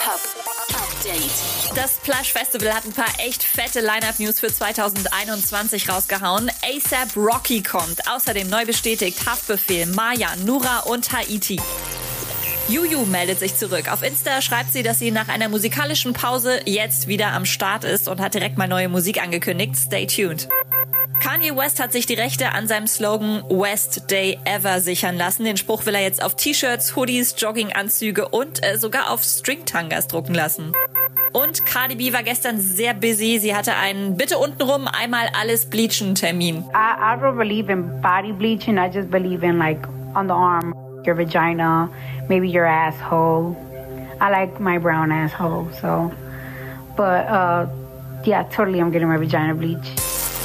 Hip-Hop Update. Das Plush Festival hat ein paar echt fette Line-Up-News für 2021 rausgehauen. ASAP Rocky kommt. Außerdem neu bestätigt Haftbefehl, Maya, Nura und Haiti. Juju meldet sich zurück. Auf Insta schreibt sie, dass sie nach einer musikalischen Pause jetzt wieder am Start ist und hat direkt mal neue Musik angekündigt. Stay tuned. Kanye West hat sich die Rechte an seinem Slogan West Day Ever sichern lassen. Den Spruch will er jetzt auf T-Shirts, Hoodies, Jogginganzüge und äh, sogar auf Stringtangas drucken lassen. Und Cardi B war gestern sehr busy. Sie hatte einen bitte untenrum einmal alles bleachen Termin. I, I don't believe in body bleaching. I just believe in like on the arm, your vagina, maybe your asshole. I like my brown asshole, so. But uh, yeah, totally, I'm getting my vagina bleached.